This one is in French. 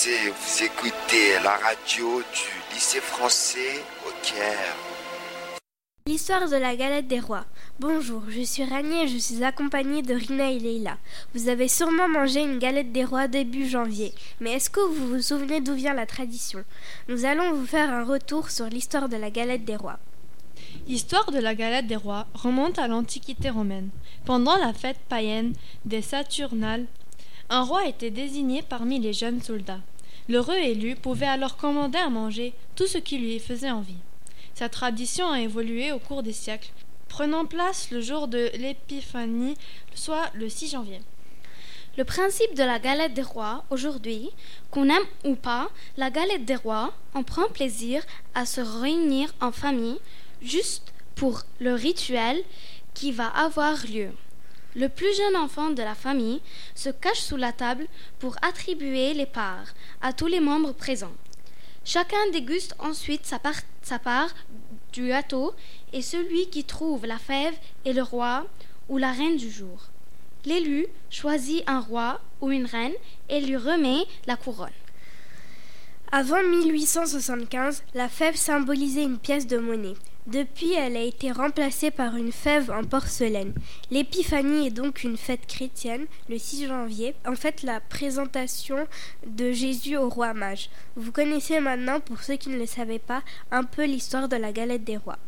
français, vous écoutez la radio du lycée français au Caire. L'histoire de la galette des rois. Bonjour, je suis Rani et je suis accompagnée de Rina et Leila. Vous avez sûrement mangé une galette des rois début janvier, mais est-ce que vous vous souvenez d'où vient la tradition? Nous allons vous faire un retour sur l'histoire de la galette des rois. L'histoire de la galette des rois remonte à l'Antiquité romaine. Pendant la fête païenne des Saturnales, un roi était désigné parmi les jeunes soldats. L'heureux élu pouvait alors commander à manger tout ce qui lui faisait envie. Sa tradition a évolué au cours des siècles, prenant place le jour de l'Épiphanie, soit le 6 janvier. Le principe de la galette des rois, aujourd'hui, qu'on aime ou pas, la galette des rois, on prend plaisir à se réunir en famille juste pour le rituel qui va avoir lieu. Le plus jeune enfant de la famille se cache sous la table pour attribuer les parts à tous les membres présents. Chacun déguste ensuite sa part, du gâteau et celui qui trouve la fève est le roi ou la reine du jour. L'élu choisit un roi ou une reine et lui remet la couronne. Avant 1875, la fève symbolisait une pièce de monnaie. Depuis, elle a été remplacée par une fève en porcelaine. L'épiphanie est donc une fête chrétienne, le 6 janvier, en fait la présentation de Jésus au roi mage. Vous connaissez maintenant, pour ceux qui ne le savaient pas, un peu l'histoire de la galette des rois.